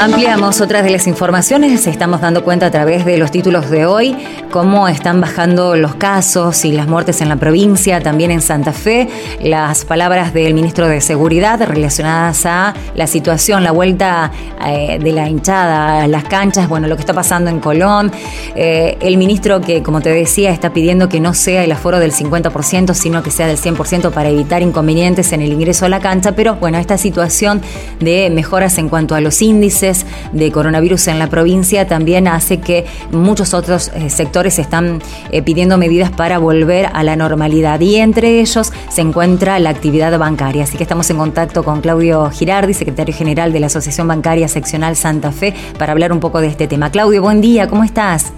Ampliamos otras de las informaciones, estamos dando cuenta a través de los títulos de hoy cómo están bajando los casos y las muertes en la provincia, también en Santa Fe, las palabras del ministro de Seguridad relacionadas a la situación, la vuelta eh, de la hinchada a las canchas, bueno, lo que está pasando en Colón, eh, el ministro que, como te decía, está pidiendo que no sea el aforo del 50%, sino que sea del 100% para evitar inconvenientes en el ingreso a la cancha, pero bueno, esta situación de mejoras en cuanto a los índices, de coronavirus en la provincia también hace que muchos otros eh, sectores están eh, pidiendo medidas para volver a la normalidad y entre ellos se encuentra la actividad bancaria. Así que estamos en contacto con Claudio Girardi, secretario general de la Asociación Bancaria Seccional Santa Fe, para hablar un poco de este tema. Claudio, buen día, ¿cómo estás?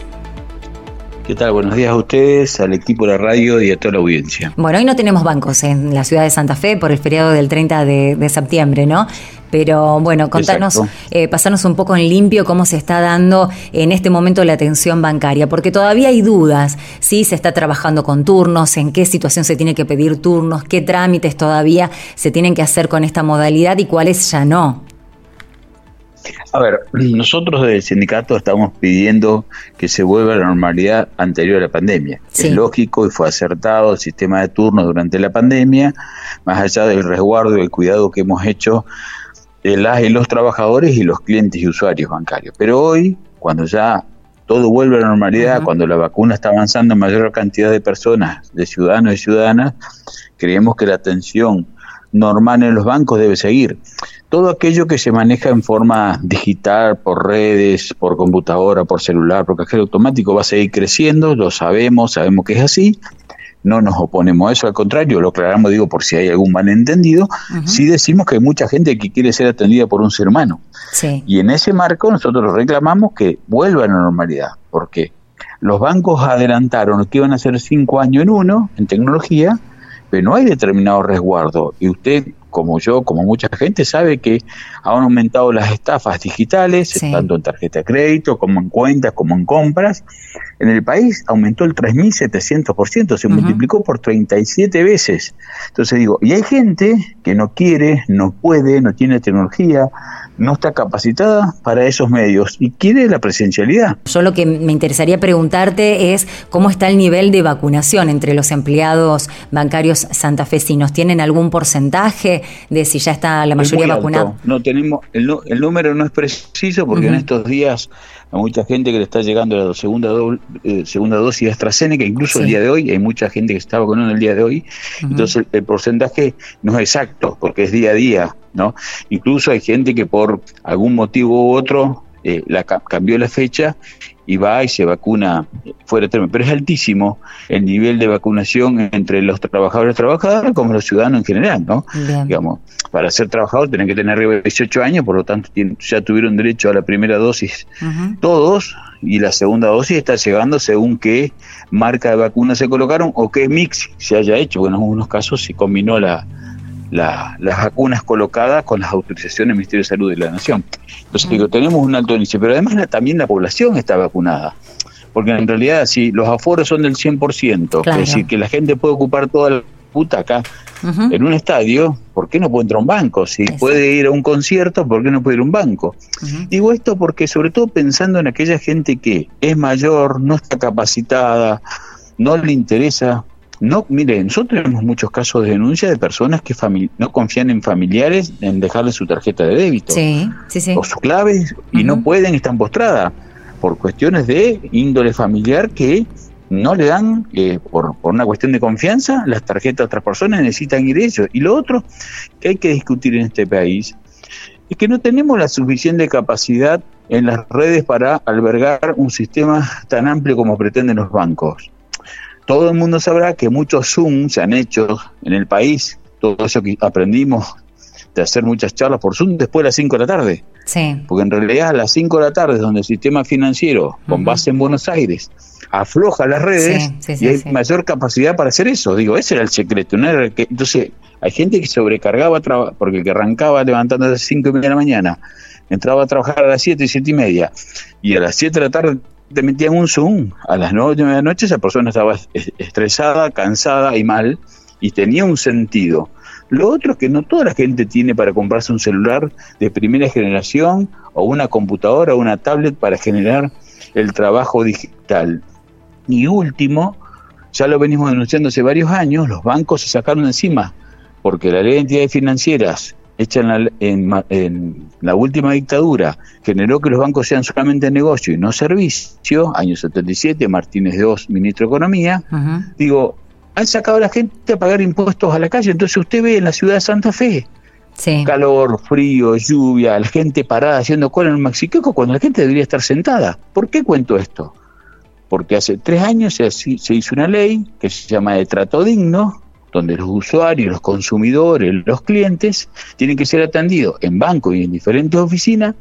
¿Qué tal? Buenos días a ustedes, al equipo de la radio y a toda la audiencia. Bueno, hoy no tenemos bancos en la ciudad de Santa Fe por el feriado del 30 de, de septiembre, ¿no? Pero bueno, contanos, eh, pasarnos un poco en limpio cómo se está dando en este momento la atención bancaria, porque todavía hay dudas, si se está trabajando con turnos, en qué situación se tiene que pedir turnos, qué trámites todavía se tienen que hacer con esta modalidad y cuáles ya no. A ver, nosotros del sindicato estamos pidiendo que se vuelva a la normalidad anterior a la pandemia. Es lógico y fue acertado el sistema de turnos durante la pandemia, más allá del resguardo y el cuidado que hemos hecho de las y los trabajadores y los clientes y usuarios bancarios. Pero hoy, cuando ya todo vuelve a la normalidad, cuando la vacuna está avanzando en mayor cantidad de personas, de ciudadanos y ciudadanas, creemos que la atención normal en los bancos debe seguir. Todo aquello que se maneja en forma digital, por redes, por computadora, por celular, por cajero automático, va a seguir creciendo, lo sabemos, sabemos que es así, no nos oponemos a eso, al contrario, lo aclaramos, digo, por si hay algún malentendido, sí decimos que hay mucha gente que quiere ser atendida por un ser humano. Y en ese marco nosotros reclamamos que vuelva a la normalidad, porque los bancos adelantaron que iban a ser cinco años en uno en tecnología, pero no hay determinado resguardo. Y usted como yo, como mucha gente, sabe que han aumentado las estafas digitales, tanto en tarjeta de crédito, como en cuentas, como en compras. En el país aumentó el 3.700%, se multiplicó por 37 veces. Entonces digo, y hay gente que no quiere, no puede, no tiene tecnología, no está capacitada para esos medios y quiere la presencialidad. Yo lo que me interesaría preguntarte es cómo está el nivel de vacunación entre los empleados bancarios santafesinos. ¿Tienen algún porcentaje de si ya está la mayoría vacunada? No tenemos, el, número no es preciso porque en estos días hay mucha gente que le está llegando la segunda, eh, segunda dosis de AstraZeneca, incluso el día de hoy, hay mucha gente que está vacunando el día de hoy, entonces el, porcentaje no es exacto, porque es día a día, ¿no? Incluso hay gente que por algún motivo u otro eh, la, cambió la fecha y va y se vacuna fuera de término. Pero es altísimo el nivel de vacunación entre los trabajadores y trabajadoras como los ciudadanos en general, ¿no? Digamos, para ser trabajador tienen que tener arriba de 18 años, por lo tanto ya tuvieron derecho a la primera dosis todos y la segunda dosis está llegando según qué marca de vacuna se colocaron o qué mix se haya hecho. Bueno, en algunos casos se combinó la, las vacunas colocadas con las autorizaciones del Ministerio de Salud de la Nación. Entonces, digo, tenemos un alto índice, pero además también la población está vacunada. Porque en realidad, si los aforos son del 100%, es decir, que la gente puede ocupar toda la puta acá en un estadio, ¿por qué no puede entrar a un banco? Si puede ir a un concierto, ¿por qué no puede ir a un banco? Digo esto porque, sobre todo pensando en aquella gente que es mayor, no está capacitada, no le interesa no, mire, nosotros tenemos muchos casos de denuncia de personas que no confían en familiares en dejarle su tarjeta de débito. O su clave y no pueden, están postradas por cuestiones de índole familiar que no le dan, eh, por, por, una cuestión de confianza, las tarjetas a otras personas necesitan ir ellos. Y lo otro que hay que discutir en este país es que no tenemos la suficiente capacidad en las redes para albergar un sistema tan amplio como pretenden los bancos todo el mundo sabrá que muchos Zoom se han hecho en el país, todo eso que aprendimos de hacer muchas charlas por Zoom después de las 5 de la tarde. Sí. Porque en realidad a las 5 de la tarde es donde el sistema financiero, con base en Buenos Aires, afloja las redes y hay mayor capacidad para hacer eso. Digo, ese era el secreto. entonces, hay gente que sobrecargaba, porque el que arrancaba levantando a las 5 y media de la mañana, entraba a trabajar a las 7 y 7 y media, y a las 7 de la tarde te metían un Zoom. A las 9 de la noche esa persona estaba estresada, cansada y mal, y tenía un sentido Lo otro es que no toda la gente tiene para comprarse un celular de primera generación o una computadora o una tablet para generar el trabajo digital. Y último, ya lo venimos denunciando hace varios años, los bancos se sacaron encima, porque la ley de entidades financieras hecha en la, última dictadura generó que los bancos sean solamente negocio y no servicio, año 77, Martínez de Oz, ministro de Economía, digo, han sacado a la gente a pagar impuestos a la calle, entonces usted ve en la ciudad de Santa Fe, calor, frío, lluvia, la gente parada haciendo cola en un maxiqueco cuando la gente debería estar sentada. ¿Por qué cuento esto? Porque hace tres años se, se hizo una ley que se llama de trato digno, donde los usuarios, los consumidores, los clientes tienen que ser atendidos en bancos y en diferentes oficinas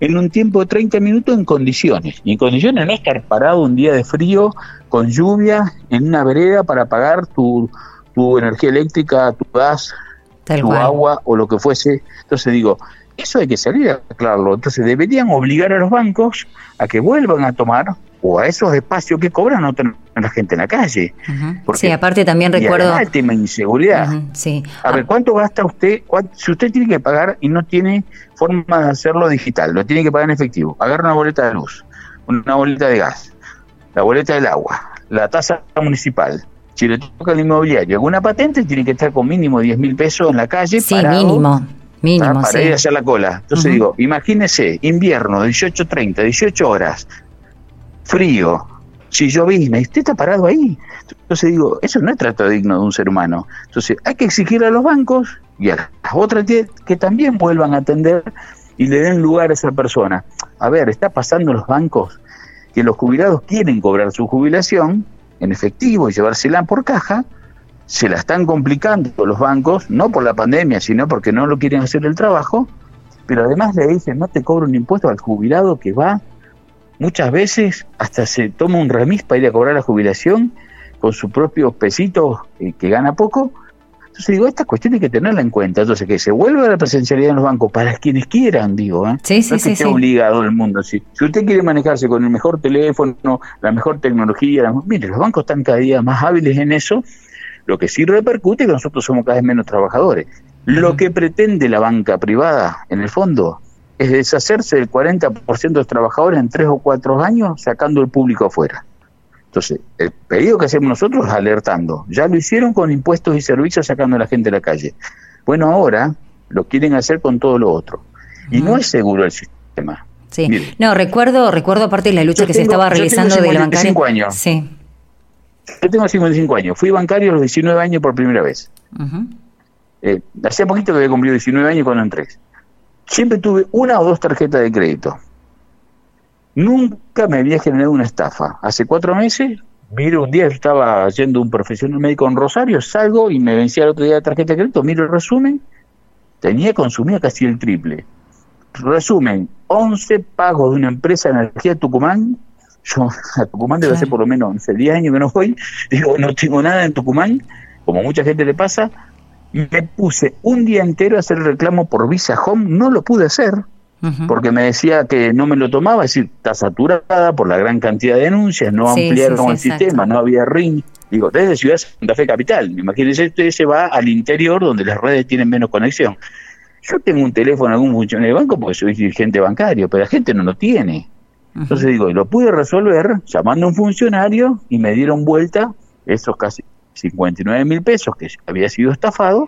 en un tiempo de 30 minutos en condiciones. Y en condiciones no estar parado un día de frío con lluvia en una vereda para pagar tu, tu energía eléctrica, tu gas, tu agua o lo que fuese. Entonces digo, eso hay que salir a aclararlo. Entonces deberían obligar a los bancos a que vuelvan a tomar o a esos espacios que cobran no tener la gente en la calle. sí, aparte también recuerdo... el tema de inseguridad. sí. A ver, ¿cuánto gasta usted? Si usted tiene que pagar y no tiene forma de hacerlo digital, lo tiene que pagar en efectivo, agarra una boleta de luz, una boleta de gas, la boleta del agua, la tasa municipal, si le toca al inmobiliario alguna patente, tiene que estar con mínimo 10 mil pesos en la calle. Sí, mínimo. Mínimo, para ir a hacer la cola. Entonces digo, imagínese, invierno, 18.30, 18 horas, frío, si llovizna, y usted está parado ahí. Entonces digo, eso no es trato digno de un ser humano. Entonces hay que exigir a los bancos y a las otras que también vuelvan a atender y le den lugar a esa persona. A ver, está pasando en los bancos que los jubilados quieren cobrar su jubilación en efectivo y llevársela por caja, se la están complicando los bancos, no por la pandemia, sino porque no lo quieren hacer el trabajo, pero además le dicen, no te cobro un impuesto al jubilado que va, muchas veces hasta se toma un remis para ir a cobrar la jubilación con sus propios pesitos eh, que gana poco, entonces digo, esta cuestión hay que tenerla en cuenta. Entonces, que se vuelva la presencialidad en los bancos para quienes quieran, digo. ¿eh? Sí, sí, no es que sí, obligado el mundo. Si, si usted quiere manejarse con el mejor teléfono, la mejor tecnología, mire, los bancos están cada día más hábiles en eso. Lo que sí repercute es que nosotros somos cada vez menos trabajadores. Lo que pretende la banca privada, en el fondo, es deshacerse del 40% de los trabajadores en tres o cuatro años, sacando el público afuera. Entonces, el pedido que hacemos nosotros es alertando. Ya lo hicieron con impuestos y servicios sacando a la gente de la calle. Bueno, ahora lo quieren hacer con todo lo otro. Y no es seguro el sistema. Sí. no, recuerdo, recuerdo aparte de la lucha que se estaba realizando de la bancaria. años. Sí. Yo tengo 55 años. Fui bancario a los 19 años por primera vez. eh, hacía poquito que había cumplido 19 años cuando entré. Siempre tuve una o dos tarjetas de crédito. Nunca me había generado una estafa. Hace cuatro meses, miro un día, estaba yendo un profesional médico en Rosario, salgo y me vencía el otro día la tarjeta de crédito, miro el resumen, tenía consumido casi el triple. Resumen, 11 pagos de una empresa de energía de Tucumán. Yo a Tucumán debe ser por lo menos 11, 10 años que no voy. Digo, no tengo nada en Tucumán, como mucha gente le pasa. Me puse un día entero a hacer el reclamo por Visa Home, no lo pude hacer porque me decía que no me lo tomaba, es decir, está saturada por la gran cantidad de denuncias, no ampliaron el sistema, no había ring. Digo, desde Ciudad Santa Fe Capital, imagínense, usted se va al interior donde las redes tienen menos conexión. Yo tengo un teléfono, algún funcionario de banco porque soy dirigente bancario, pero la gente no lo tiene. Entonces digo, lo pude resolver llamando a un funcionario y me dieron vuelta esos casi 59 mil pesos que había sido estafado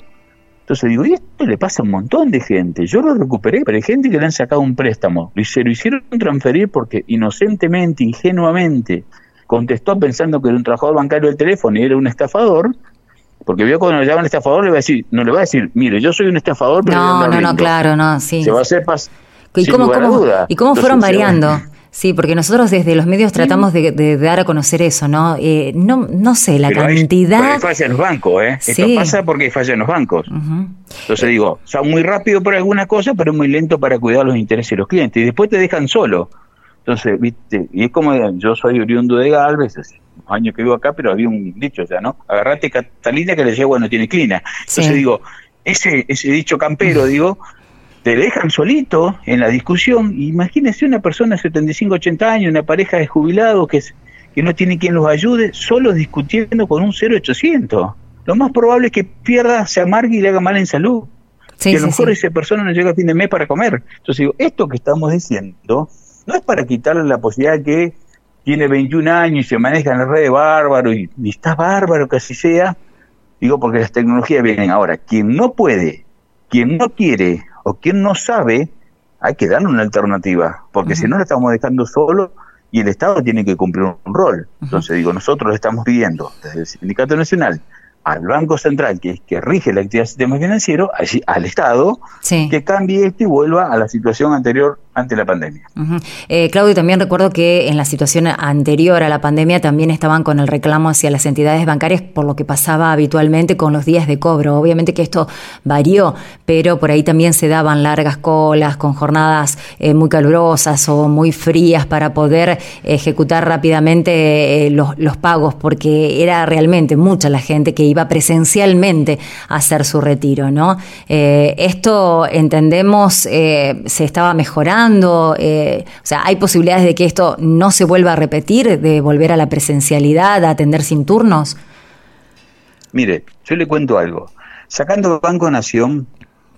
entonces digo, y esto le pasa a un montón de gente. Yo lo recuperé, pero hay gente que le han sacado un préstamo y se lo hicieron transferir porque inocentemente, ingenuamente, contestó pensando que era un trabajador bancario del teléfono y era un estafador. Porque vio cuando le llaman estafador, le va a decir, no le va a decir, mire, yo soy un estafador, pero no, no, no, claro, no, sí. Se va a hacer pas ¿Y cómo, ¿Y cómo fueron variando? Sí, porque nosotros desde los medios tratamos de, dar a conocer eso, ¿no? Eh, no, no sé, la cantidad. Hay, falla en los bancos, ¿eh? Esto pasa porque falla en los bancos. Entonces digo, son muy rápido para algunas cosas, pero muy lento para cuidar los intereses de los clientes. Y después te dejan solo. Entonces, viste, y es como yo soy oriundo de Galvez, hace años que vivo acá, pero había un dicho ya, ¿no? Agarrate Catalina que le lleva no tiene clina. Entonces digo, ese, ese dicho campero, digo, te dejan solito en la discusión. Imagínese una persona de 75, 80 años, una pareja de jubilados que, que no tiene quien los ayude, solo discutiendo con un 0800. lo más probable es que pierda, se amargue y le haga mal en salud. que a lo mejor esa persona no llega a fin de mes para comer. Entonces digo, esto que estamos diciendo no es para quitarle la posibilidad que tiene 21 años y se maneja en la red de bárbaro y, y está bárbaro que así sea. Digo, porque las tecnologías vienen ahora. Quien no puede, quien no quiere o quien no sabe, hay que darle una alternativa, porque si no lo estamos dejando solo y el Estado tiene que cumplir un rol. Entonces digo, nosotros estamos pidiendo desde el Sindicato Nacional al Banco Central, que es que rige la actividad del sistema financiero, al Estado, que cambie esto y vuelva a la situación anterior ante la pandemia. Eh, Claudio, también recuerdo que en la situación anterior a la pandemia también estaban con el reclamo hacia las entidades bancarias por lo que pasaba habitualmente con los días de cobro. Obviamente que esto varió, pero por ahí también se daban largas colas con jornadas eh, muy calurosas o muy frías para poder ejecutar rápidamente eh, los, los pagos, porque era realmente mucha la gente que iba presencialmente a hacer su retiro, ¿no? esto entendemos se estaba mejorando eh, o sea, ¿hay posibilidades de que esto no se vuelva a repetir, de volver a la presencialidad, a atender sin turnos? Mire, yo le cuento algo. Sacando Banco Nación,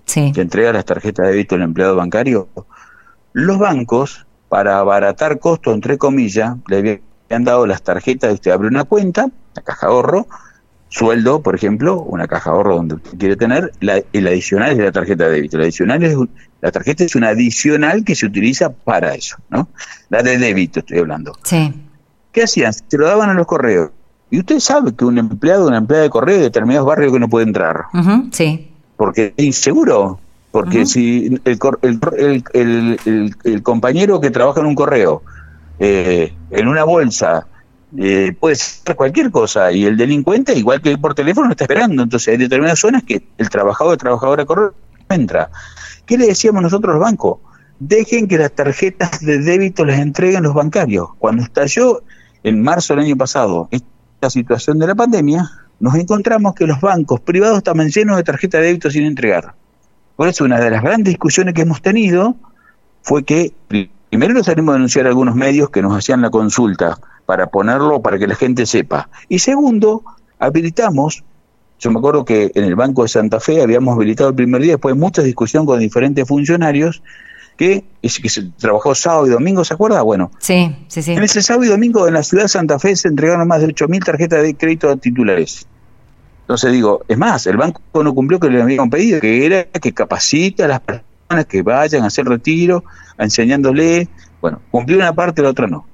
que entrega las tarjetas de débito al empleado bancario, los bancos, para abaratar costos, entre comillas, le habían dado las tarjetas de usted abre una cuenta, la caja ahorro, sueldo, por ejemplo, una caja ahorro donde usted quiere tener, el adicional es de la tarjeta de débito. El adicional es, la tarjeta es una adicional que se utiliza para eso, ¿no? La de débito estoy hablando. Sí. ¿Qué hacían? Se lo daban a los correos. Y usted sabe que un empleado, una empleada de correo de determinados barrios que no puede entrar. sí. Porque es inseguro. Porque si el, el, el, compañero que trabaja en un correo, eh, en una bolsa, eh, puede ser cualquier cosa y el delincuente, igual que por teléfono, está esperando. Entonces hay determinadas zonas que el trabajador o trabajadora corre entra. ¿Qué le decíamos nosotros al banco? Dejen que las tarjetas de débito las entreguen los bancarios. Cuando estalló en marzo del año pasado esta situación de la pandemia, nos encontramos que los bancos privados estaban llenos de tarjetas de débito sin entregar. Por eso una de las grandes discusiones que hemos tenido fue que primero nos salimos a denunciar a algunos medios que nos hacían la consulta para ponerlo para que la gente sepa. Y segundo, habilitamos, yo me acuerdo que en el Banco de Santa Fe habíamos habilitado el primer día, después de mucha discusión con diferentes funcionarios, que, que se trabajó sábado y domingo, ¿se acuerda? Bueno, sí, sí, sí. en ese sábado y domingo en la ciudad de Santa Fe se entregaron más de 8.000 tarjetas de crédito titulares. Entonces digo, es más, el banco no cumplió que le habían pedido, que era que capacite a las personas que vayan a hacer retiro, enseñándole, bueno, cumplió una parte, la otra no.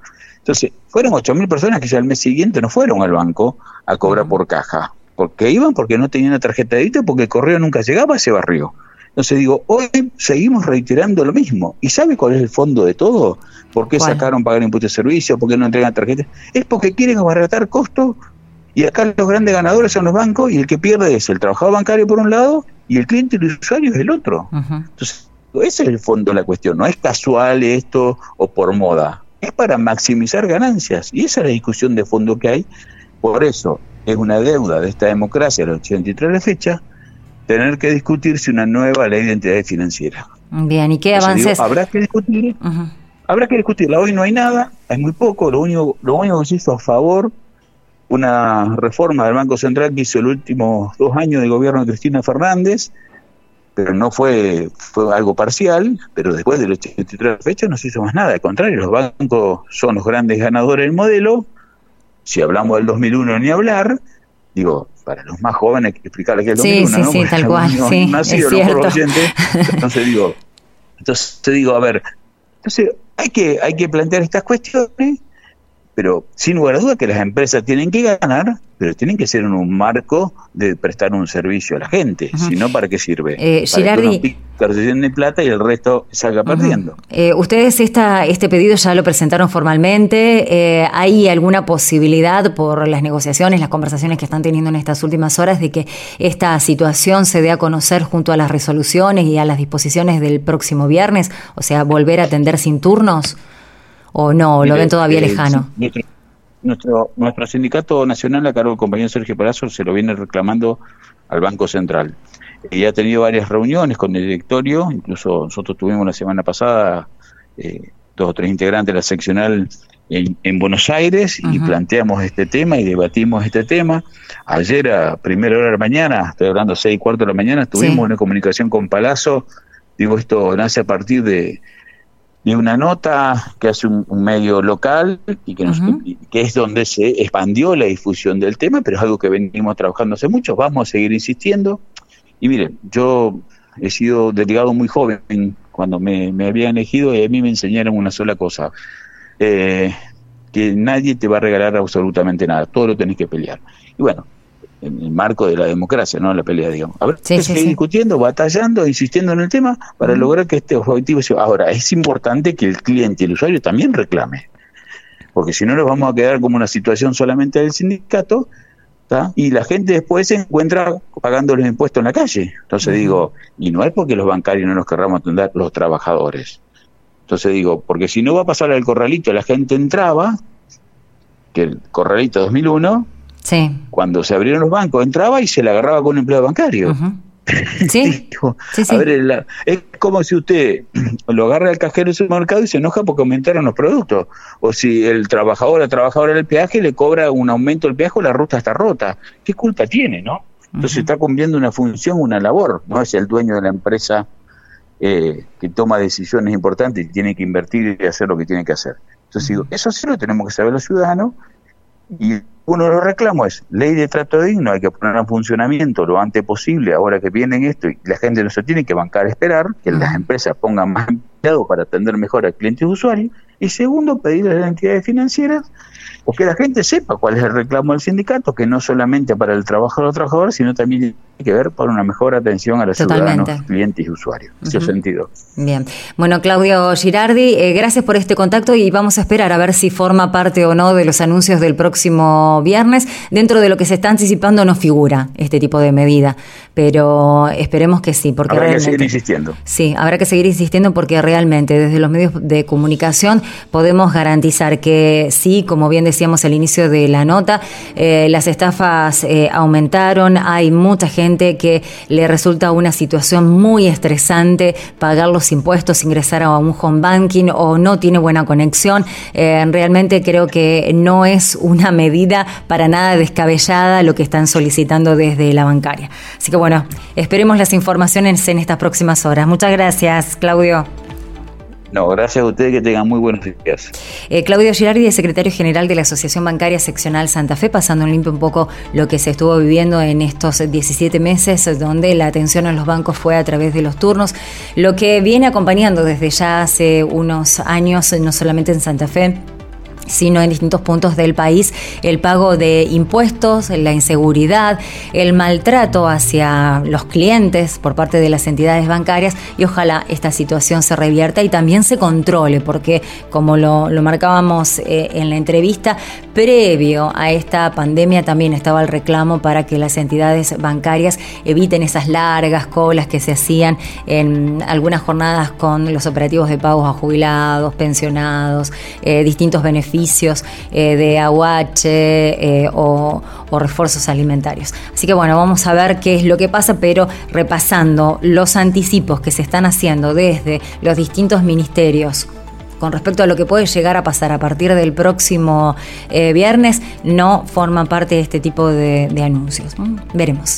Entonces, fueron 8.000 personas que ya el mes siguiente no fueron al banco a cobrar por caja. porque iban? Porque no tenían una tarjeta de débito, porque el correo nunca llegaba a ese barrio. Entonces digo, hoy seguimos reiterando lo mismo. ¿Y sabe cuál es el fondo de todo? ¿Por qué sacaron pagar impuestos de servicio? ¿Por qué no entregan tarjetas? Es porque quieren abaratar costos y acá los grandes ganadores son los bancos y el que pierde es el trabajador bancario por un lado y el cliente y el usuario es el otro. Entonces, ese es el fondo de la cuestión. No es casual esto o por moda es para maximizar ganancias. Y esa es la discusión de fondo que hay. Por eso es una deuda de esta democracia, la 83 de fecha, tener que discutirse una nueva ley de entidades financieras. Bien, ¿y qué avances? habrá que discutir. Habrá que discutirla. Hoy no hay nada, hay muy poco. Lo único, lo único que se hizo a favor, una reforma del Banco Central que hizo los últimos dos años de gobierno de Cristina Fernández, pero no fue, fue algo parcial, pero después del 83 fecha no se hizo más nada, al contrario, los bancos son los grandes ganadores del modelo, si hablamos del 2001 ni hablar, digo, para los más jóvenes hay que explicarles que es el 2001, ¿no? Sí, tal cual, sí, es cierto. entonces digo, entonces te digo, a ver, entonces hay que, hay que plantear estas cuestiones pero sin lugar a duda que las empresas tienen que ganar, pero tienen que ser en un marco de prestar un servicio a la gente, si no, ¿para qué sirve? Eh, para que de plata y el resto salga perdiendo. Eh, ustedes esta, este pedido ya lo presentaron formalmente, eh, ¿hay alguna posibilidad por las negociaciones, las conversaciones que están teniendo en estas últimas horas de que esta situación se dé a conocer junto a las resoluciones y a las disposiciones del próximo viernes? O sea, volver a atender sin turnos o no, lo ven todavía eh, lejano? Nuestro, nuestro, sindicato nacional, a cargo del compañero Sergio Palazzo, se lo viene reclamando al Banco Central. Y ha tenido varias reuniones con el directorio, incluso nosotros tuvimos la semana pasada eh, dos o tres integrantes de la seccional en, Buenos Aires y planteamos este tema y debatimos este tema. Ayer a primera hora de la mañana, estoy hablando seis y cuarto de la mañana, tuvimos una comunicación con Palazzo. Digo, esto nace a partir de, de una nota que hace un, medio local y que, que es donde se expandió la difusión del tema, pero es algo que venimos trabajando hace mucho. Vamos a seguir insistiendo. Y miren, yo he sido delegado muy joven cuando me, me habían elegido y a mí me enseñaron una sola cosa eh, que nadie te va a regalar absolutamente nada, todo lo tenés que pelear. Y bueno, en el marco de la democracia, no la pelea, digamos. A ver, seguir discutiendo, batallando, insistiendo en el tema para lograr que este objetivo sea. Ahora, es importante que el cliente el usuario también reclame, porque si no nos vamos a quedar como una situación solamente del sindicato, y la gente después se encuentra pagando los impuestos en la calle. Entonces digo, y no es porque los bancarios no nos querramos atender, los trabajadores. Entonces digo, porque si no va a pasar al corralito, la gente entraba, que el corralito 2001, sí. cuando se abrieron los bancos, entraba y se le agarraba con un empleado bancario. Sí. A ver, es como si usted lo agarra al cajero del mercado y se enoja porque aumentaron los productos. O si el trabajador, la trabajadora del peaje le cobra un aumento del peaje o la ruta está rota. ¿Qué culpa tiene, no? Entonces está cumpliendo una función, una labor. No es el dueño de la empresa eh, que toma decisiones importantes y tiene que invertir y hacer lo que tiene que hacer. Entonces digo, eso sí lo tenemos que saber los ciudadanos y uno de los reclamos es ley de trato digno, hay que poner en funcionamiento lo antes posible, ahora que vienen esto y la gente no se tiene que bancar a esperar, que las empresas pongan más empleados para atender mejor al cliente y usuario. Y segundo, pedirle a las entidades financieras o que la gente sepa cuál es el reclamo del sindicato, que no solamente para el trabajador o trabajador, sino también tiene que ver para una mejor atención a los ciudadanos, clientes y usuarios. En ese sentido. Bien. Bueno, Claudio Girardi, eh, gracias por este contacto y vamos a esperar a ver si forma parte o no de los anuncios del próximo viernes. Dentro de lo que se está anticipando no figura este tipo de medida, pero esperemos que sí. Porque habrá que seguir insistiendo. Sí, habrá que seguir insistiendo porque realmente desde los medios de comunicación podemos garantizar que sí, como bien decíamos al inicio de la nota, eh, las estafas eh, aumentaron, hay mucha gente que le resulta una situación muy estresante pagar los impuestos, ingresar a un home banking o no tiene buena conexión. Eh, realmente creo que no es una medida para nada descabellada lo que están solicitando desde la bancaria. Así que bueno, esperemos las informaciones en estas próximas horas. Muchas gracias, Claudio. No, gracias a ustedes que tengan muy buenos días. Eh, Claudio Girardi, secretario general de la Asociación Bancaria Seccional Santa Fe, pasando en limpio un poco lo que se estuvo viviendo en estos 17 meses, donde la atención a los bancos fue a través de los turnos, lo que viene acompañando desde ya hace unos años, no solamente en Santa Fe, sino en distintos puntos del país, el pago de impuestos, la inseguridad, el maltrato hacia los clientes por parte de las entidades bancarias y ojalá esta situación se revierta y también se controle, porque como lo, marcábamos eh, en la entrevista, previo a esta pandemia también estaba el reclamo para que las entidades bancarias eviten esas largas colas que se hacían en algunas jornadas con los operativos de pagos a jubilados, pensionados, eh, distintos beneficios eh, de aguache eh, o, refuerzos alimentarios. Así que bueno, vamos a ver qué es lo que pasa, pero repasando los anticipos que se están haciendo desde los distintos ministerios con respecto a lo que puede llegar a pasar a partir del próximo eh, viernes, no forman parte de este tipo de, anuncios. Veremos.